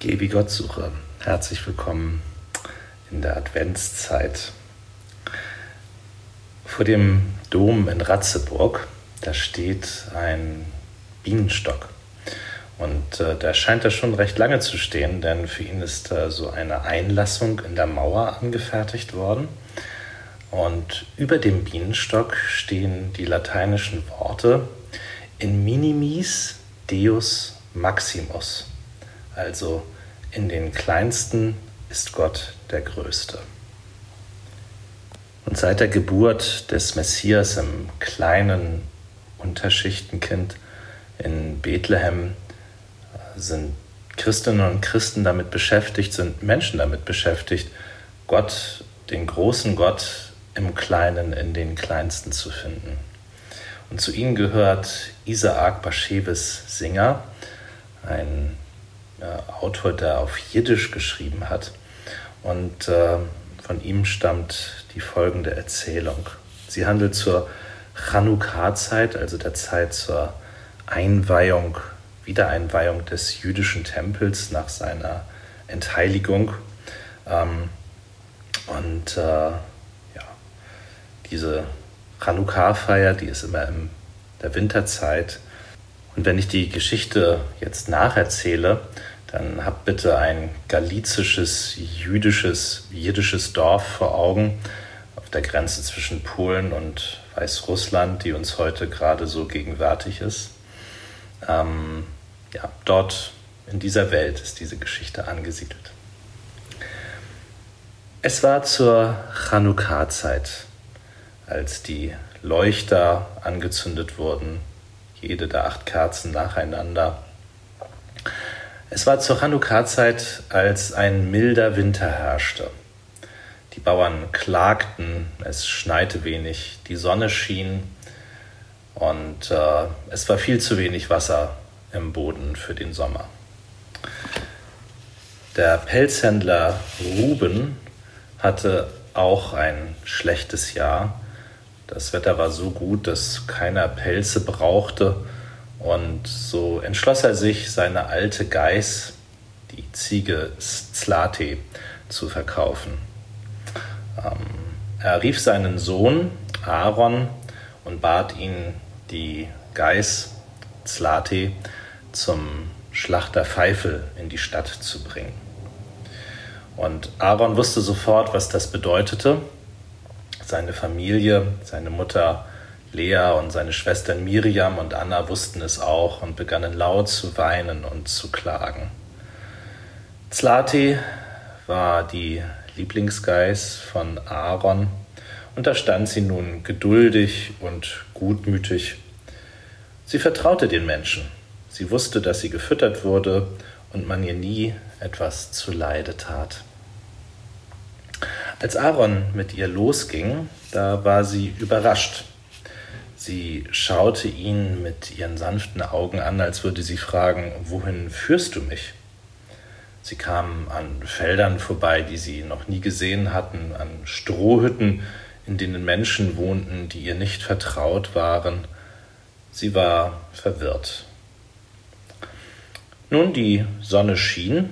Geh wie Gott suche. Herzlich willkommen in der Adventszeit. Vor dem Dom in Ratzeburg, da steht ein Bienenstock. Und äh, der scheint da schon recht lange zu stehen, denn für ihn ist äh, so eine Einlassung in der Mauer angefertigt worden. Und über dem Bienenstock stehen die lateinischen Worte in minimis Deus maximus. Also in den Kleinsten ist Gott der Größte. Und seit der Geburt des Messias im kleinen Unterschichtenkind in Bethlehem sind Christinnen und Christen damit beschäftigt, sind Menschen damit beschäftigt, Gott, den großen Gott im Kleinen, in den Kleinsten zu finden. Und zu ihnen gehört Isaac Bashevis Singer, ein äh, Autor, der auf Jiddisch geschrieben hat. Und äh, von ihm stammt die folgende Erzählung. Sie handelt zur Chanukka-Zeit, also der Zeit zur Einweihung, Wiedereinweihung des jüdischen Tempels nach seiner Entheiligung. Ähm, und äh, ja, diese Chanukka-Feier, die ist immer in der Winterzeit. Und wenn ich die Geschichte jetzt nacherzähle, dann habt bitte ein galizisches, jüdisches, jiddisches Dorf vor Augen auf der Grenze zwischen Polen und Weißrussland, die uns heute gerade so gegenwärtig ist. Ähm, ja, dort in dieser Welt ist diese Geschichte angesiedelt. Es war zur Chanukka-Zeit, als die Leuchter angezündet wurden, jede der acht Kerzen nacheinander es war zur Chanukka-Zeit, als ein milder Winter herrschte. Die Bauern klagten, es schneite wenig, die Sonne schien und äh, es war viel zu wenig Wasser im Boden für den Sommer. Der Pelzhändler Ruben hatte auch ein schlechtes Jahr. Das Wetter war so gut, dass keiner Pelze brauchte und so entschloss er sich, seine alte Geiß, die Ziege Zlate, zu verkaufen. Ähm, er rief seinen Sohn Aaron und bat ihn, die Geiß Zlate zum Schlachter Pfeifel in die Stadt zu bringen. Und Aaron wusste sofort, was das bedeutete. Seine Familie, seine Mutter Lea und seine Schwestern Miriam und Anna wussten es auch und begannen laut zu weinen und zu klagen. Zlati war die Lieblingsgeiß von Aaron und da stand sie nun geduldig und gutmütig. Sie vertraute den Menschen. Sie wusste, dass sie gefüttert wurde und man ihr nie etwas zuleide tat. Als Aaron mit ihr losging, da war sie überrascht Sie schaute ihn mit ihren sanften Augen an, als würde sie fragen, wohin führst du mich? Sie kamen an Feldern vorbei, die sie noch nie gesehen hatten, an Strohhütten, in denen Menschen wohnten, die ihr nicht vertraut waren. Sie war verwirrt. Nun, die Sonne schien.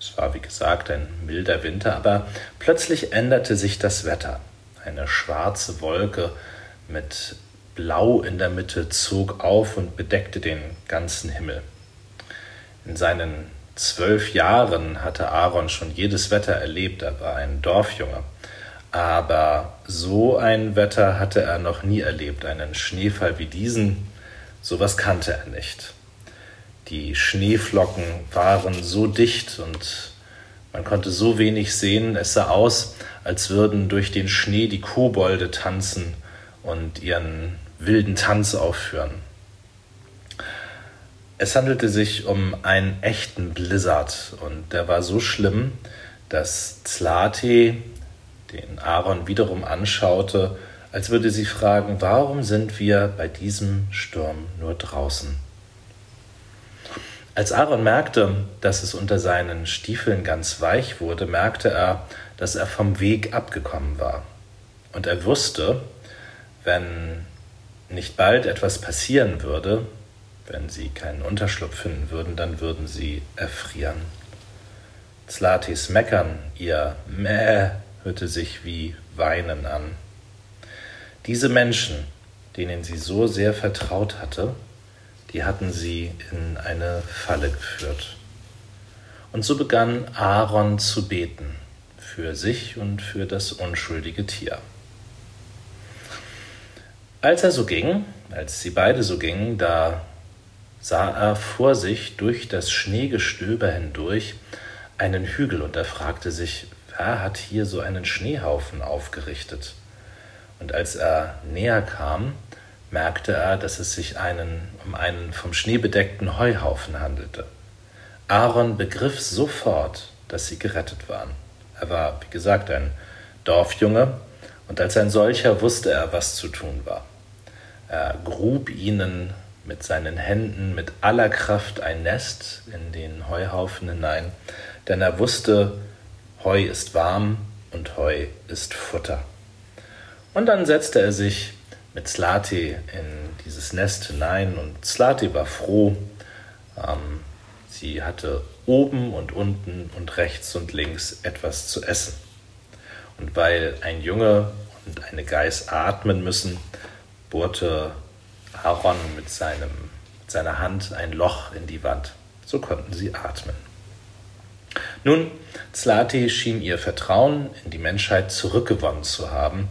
Es war, wie gesagt, ein milder Winter, aber plötzlich änderte sich das Wetter. Eine schwarze Wolke mit Blau in der Mitte zog auf und bedeckte den ganzen Himmel. In seinen zwölf Jahren hatte Aaron schon jedes Wetter erlebt, er war ein Dorfjunge. Aber so ein Wetter hatte er noch nie erlebt, einen Schneefall wie diesen, sowas kannte er nicht. Die Schneeflocken waren so dicht und man konnte so wenig sehen, es sah aus, als würden durch den Schnee die Kobolde tanzen und ihren wilden Tanz aufführen. Es handelte sich um einen echten Blizzard und der war so schlimm, dass Zlate den Aaron wiederum anschaute, als würde sie fragen, warum sind wir bei diesem Sturm nur draußen? Als Aaron merkte, dass es unter seinen Stiefeln ganz weich wurde, merkte er, dass er vom Weg abgekommen war. Und er wusste, wenn nicht bald etwas passieren würde, wenn sie keinen Unterschlupf finden würden, dann würden sie erfrieren. Zlatis Meckern, ihr Mäh, hörte sich wie Weinen an. Diese Menschen, denen sie so sehr vertraut hatte, die hatten sie in eine Falle geführt. Und so begann Aaron zu beten für sich und für das unschuldige Tier. Als er so ging, als sie beide so gingen, da sah er vor sich durch das Schneegestöber hindurch einen Hügel und er fragte sich, wer hat hier so einen Schneehaufen aufgerichtet? Und als er näher kam, merkte er, dass es sich einen, um einen vom Schnee bedeckten Heuhaufen handelte. Aaron begriff sofort, dass sie gerettet waren. Er war, wie gesagt, ein Dorfjunge, und als ein solcher wusste er, was zu tun war. Er grub ihnen mit seinen Händen mit aller Kraft ein Nest in den Heuhaufen hinein, denn er wusste, Heu ist warm und Heu ist Futter. Und dann setzte er sich mit Slati in dieses Nest hinein und Slati war froh. Ähm, sie hatte oben und unten und rechts und links etwas zu essen. Und weil ein Junge und eine Geiß atmen müssen, bohrte Aaron mit, seinem, mit seiner Hand ein Loch in die Wand. So konnten sie atmen. Nun, Zlati schien ihr Vertrauen in die Menschheit zurückgewonnen zu haben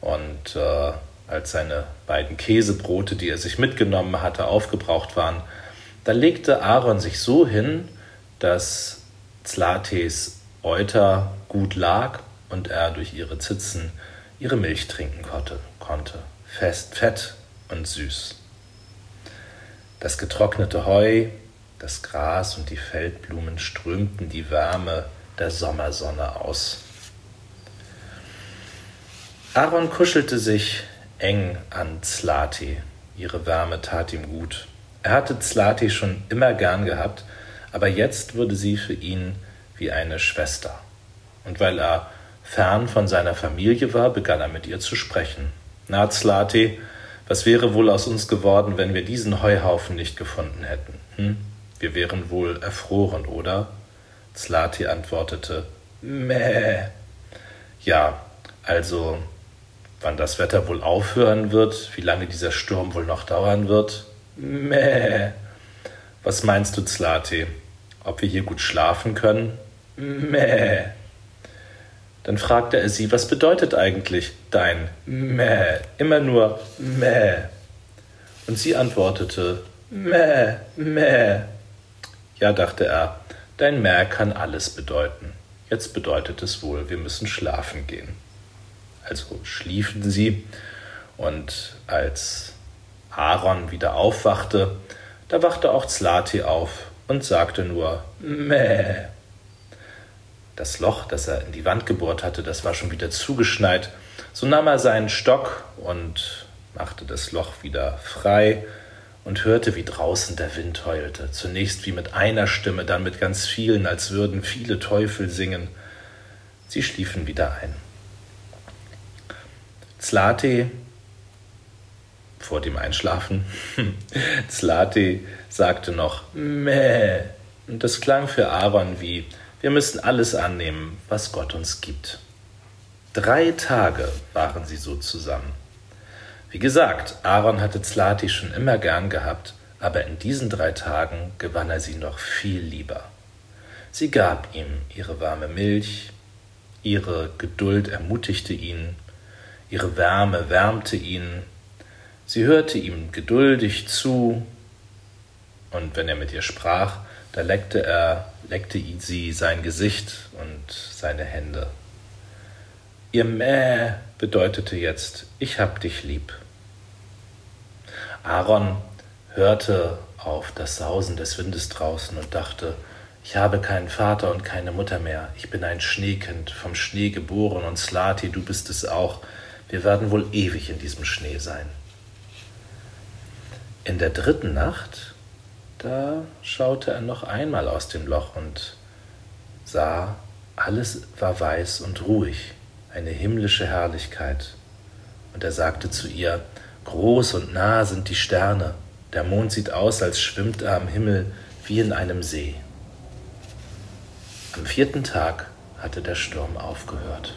und äh, als seine beiden Käsebrote, die er sich mitgenommen hatte, aufgebraucht waren, da legte Aaron sich so hin, dass Zlates Euter gut lag und er durch ihre Zitzen ihre Milch trinken konnte. Fest, fett und süß. Das getrocknete Heu, das Gras und die Feldblumen strömten die Wärme der Sommersonne aus. Aaron kuschelte sich eng an Zlati. Ihre Wärme tat ihm gut. Er hatte Zlati schon immer gern gehabt, aber jetzt wurde sie für ihn wie eine Schwester. Und weil er fern von seiner Familie war, begann er mit ihr zu sprechen. Na, Zlati, was wäre wohl aus uns geworden, wenn wir diesen Heuhaufen nicht gefunden hätten? Hm? Wir wären wohl erfroren, oder? Zlati antwortete, Mäh. Ja, also wann das Wetter wohl aufhören wird, wie lange dieser Sturm wohl noch dauern wird. Mäh. Was meinst du, Zlati? Ob wir hier gut schlafen können? Mäh. Dann fragte er sie, was bedeutet eigentlich dein Mäh? Immer nur Mäh. Und sie antwortete, Mäh, Mäh. Ja, dachte er, dein Mäh kann alles bedeuten. Jetzt bedeutet es wohl, wir müssen schlafen gehen. Also schliefen sie, und als Aaron wieder aufwachte, da wachte auch Zlati auf und sagte nur Mäh. Das Loch, das er in die Wand gebohrt hatte, das war schon wieder zugeschneit. So nahm er seinen Stock und machte das Loch wieder frei und hörte, wie draußen der Wind heulte. Zunächst wie mit einer Stimme, dann mit ganz vielen, als würden viele Teufel singen. Sie schliefen wieder ein. Zlate vor dem Einschlafen, Zlate sagte noch Mäh. Und das klang für Aaron wie wir müssen alles annehmen, was Gott uns gibt. Drei Tage waren sie so zusammen. Wie gesagt, Aaron hatte Zlati schon immer gern gehabt, aber in diesen drei Tagen gewann er sie noch viel lieber. Sie gab ihm ihre warme Milch, ihre Geduld ermutigte ihn, ihre Wärme wärmte ihn, sie hörte ihm geduldig zu, und wenn er mit ihr sprach, da leckte er, leckte sie sein Gesicht und seine Hände. Ihr Mäh bedeutete jetzt, ich hab dich lieb. Aaron hörte auf das Sausen des Windes draußen und dachte, ich habe keinen Vater und keine Mutter mehr. Ich bin ein Schneekind, vom Schnee geboren und Slati, du bist es auch. Wir werden wohl ewig in diesem Schnee sein. In der dritten Nacht, da schaute er noch einmal aus dem Loch und sah, alles war weiß und ruhig, eine himmlische Herrlichkeit. Und er sagte zu ihr, Groß und nah sind die Sterne, der Mond sieht aus, als schwimmt er am Himmel wie in einem See. Am vierten Tag hatte der Sturm aufgehört.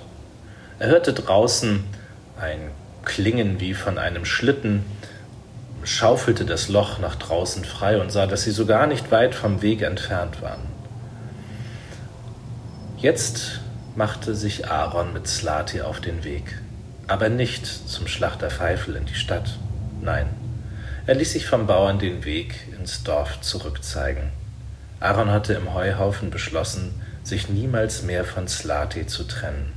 Er hörte draußen ein Klingen wie von einem Schlitten, schaufelte das Loch nach draußen frei und sah, dass sie so gar nicht weit vom Weg entfernt waren. Jetzt machte sich Aaron mit Slati auf den Weg, aber nicht zum Schlachter Pfeifel in die Stadt. Nein, er ließ sich vom Bauern den Weg ins Dorf zurückzeigen. Aaron hatte im Heuhaufen beschlossen, sich niemals mehr von Slati zu trennen.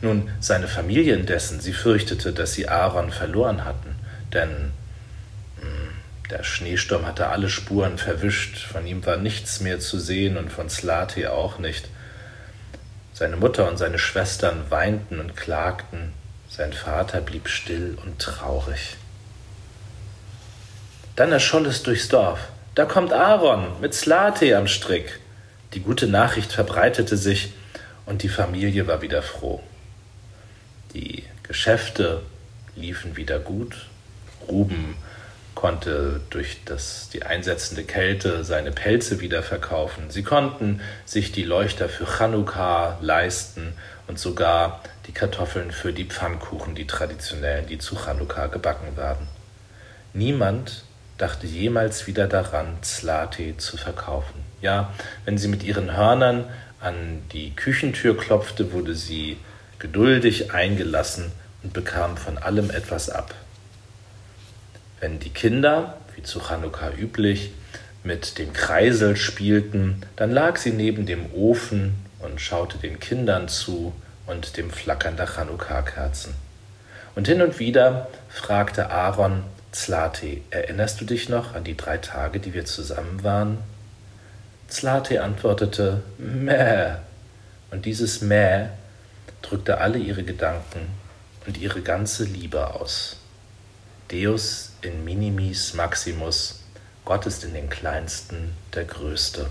Nun, seine Familie indessen, sie fürchtete, dass sie Aaron verloren hatten, denn hm, der Schneesturm hatte alle Spuren verwischt, von ihm war nichts mehr zu sehen und von Slati auch nicht. Seine Mutter und seine Schwestern weinten und klagten, sein Vater blieb still und traurig. Dann erscholl es durchs Dorf. Da kommt Aaron mit Slate am Strick. Die gute Nachricht verbreitete sich und die Familie war wieder froh. Die Geschäfte liefen wieder gut. Ruben konnte durch das, die einsetzende Kälte seine Pelze wieder verkaufen. Sie konnten sich die Leuchter für Chanukka leisten und sogar die Kartoffeln für die Pfannkuchen, die traditionellen, die zu Chanukka gebacken werden. Niemand dachte jemals wieder daran, Zlate zu verkaufen. Ja, wenn sie mit ihren Hörnern an die Küchentür klopfte, wurde sie geduldig eingelassen und bekam von allem etwas ab. Wenn die Kinder, wie zu Chanukka üblich, mit dem Kreisel spielten, dann lag sie neben dem Ofen und schaute den Kindern zu und dem Flackern der Chanukka-Kerzen. Und hin und wieder fragte Aaron Zlate, erinnerst du dich noch an die drei Tage, die wir zusammen waren? Zlate antwortete, Mäh. Und dieses Mäh drückte alle ihre Gedanken und ihre ganze Liebe aus. Deus in minimis maximus, Gott ist in den Kleinsten der Größte.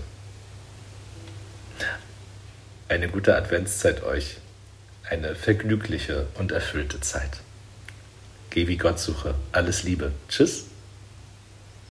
Eine gute Adventszeit euch, eine vergnügliche und erfüllte Zeit. Geh wie Gott suche. Alles Liebe. Tschüss.